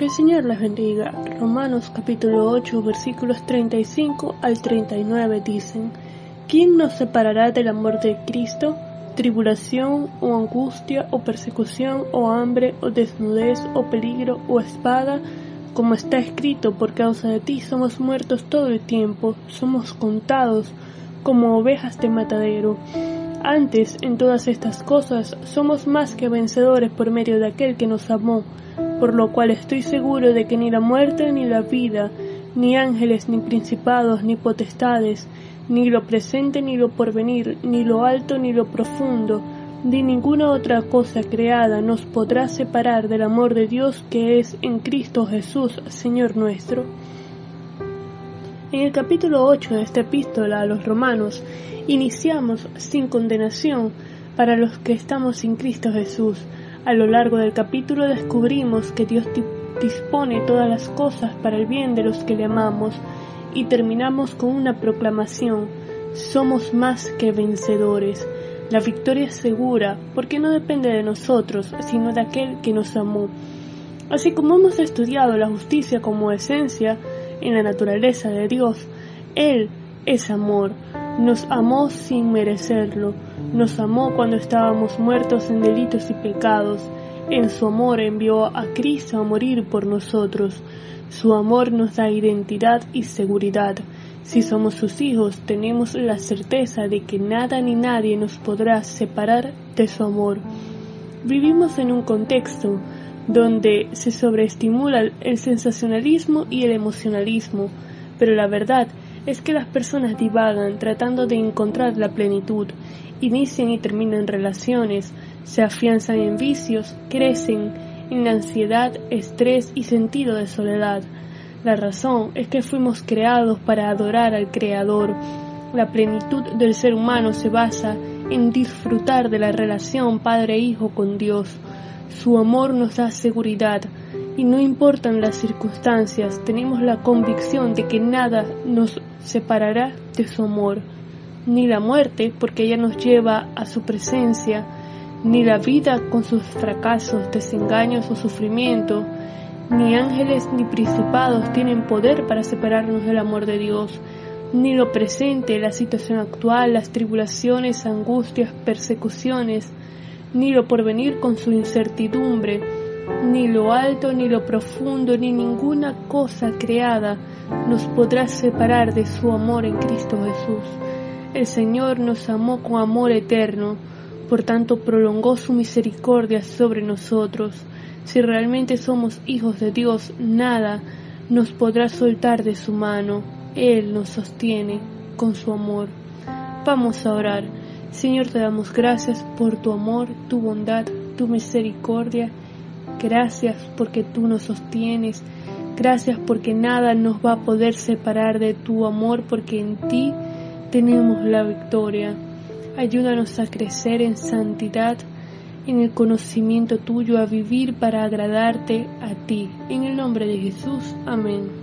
Que el Señor les bendiga. Romanos capítulo 8 versículos 35 al 39 dicen, ¿quién nos separará del amor de Cristo? Tribulación o angustia o persecución o hambre o desnudez o peligro o espada, como está escrito, por causa de ti somos muertos todo el tiempo, somos contados como ovejas de matadero. Antes, en todas estas cosas, somos más que vencedores por medio de aquel que nos amó por lo cual estoy seguro de que ni la muerte ni la vida, ni ángeles ni principados ni potestades, ni lo presente ni lo porvenir, ni lo alto ni lo profundo, ni ninguna otra cosa creada nos podrá separar del amor de Dios que es en Cristo Jesús, Señor nuestro. En el capítulo 8 de esta epístola a los romanos, iniciamos sin condenación para los que estamos en Cristo Jesús, a lo largo del capítulo descubrimos que Dios dispone todas las cosas para el bien de los que le amamos y terminamos con una proclamación. Somos más que vencedores. La victoria es segura porque no depende de nosotros, sino de aquel que nos amó. Así como hemos estudiado la justicia como esencia en la naturaleza de Dios, Él es amor. Nos amó sin merecerlo, nos amó cuando estábamos muertos en delitos y pecados. En su amor envió a Cristo a morir por nosotros. Su amor nos da identidad y seguridad. Si somos sus hijos, tenemos la certeza de que nada ni nadie nos podrá separar de su amor. Vivimos en un contexto donde se sobreestimula el sensacionalismo y el emocionalismo, pero la verdad es que las personas divagan tratando de encontrar la plenitud, inician y terminan relaciones, se afianzan en vicios, crecen en ansiedad, estrés y sentido de soledad. La razón es que fuimos creados para adorar al Creador. La plenitud del ser humano se basa en disfrutar de la relación padre-hijo con Dios. Su amor nos da seguridad, y no importan las circunstancias, tenemos la convicción de que nada nos separará de su amor, ni la muerte, porque ella nos lleva a su presencia, ni la vida con sus fracasos, desengaños o sufrimiento, ni ángeles ni principados tienen poder para separarnos del amor de Dios, ni lo presente, la situación actual, las tribulaciones, angustias, persecuciones, ni lo porvenir con su incertidumbre, ni lo alto, ni lo profundo, ni ninguna cosa creada nos podrá separar de su amor en Cristo Jesús. El Señor nos amó con amor eterno, por tanto prolongó su misericordia sobre nosotros. Si realmente somos hijos de Dios, nada nos podrá soltar de su mano. Él nos sostiene con su amor. Vamos a orar. Señor, te damos gracias por tu amor, tu bondad, tu misericordia Gracias porque tú nos sostienes. Gracias porque nada nos va a poder separar de tu amor porque en ti tenemos la victoria. Ayúdanos a crecer en santidad, en el conocimiento tuyo, a vivir para agradarte a ti. En el nombre de Jesús. Amén.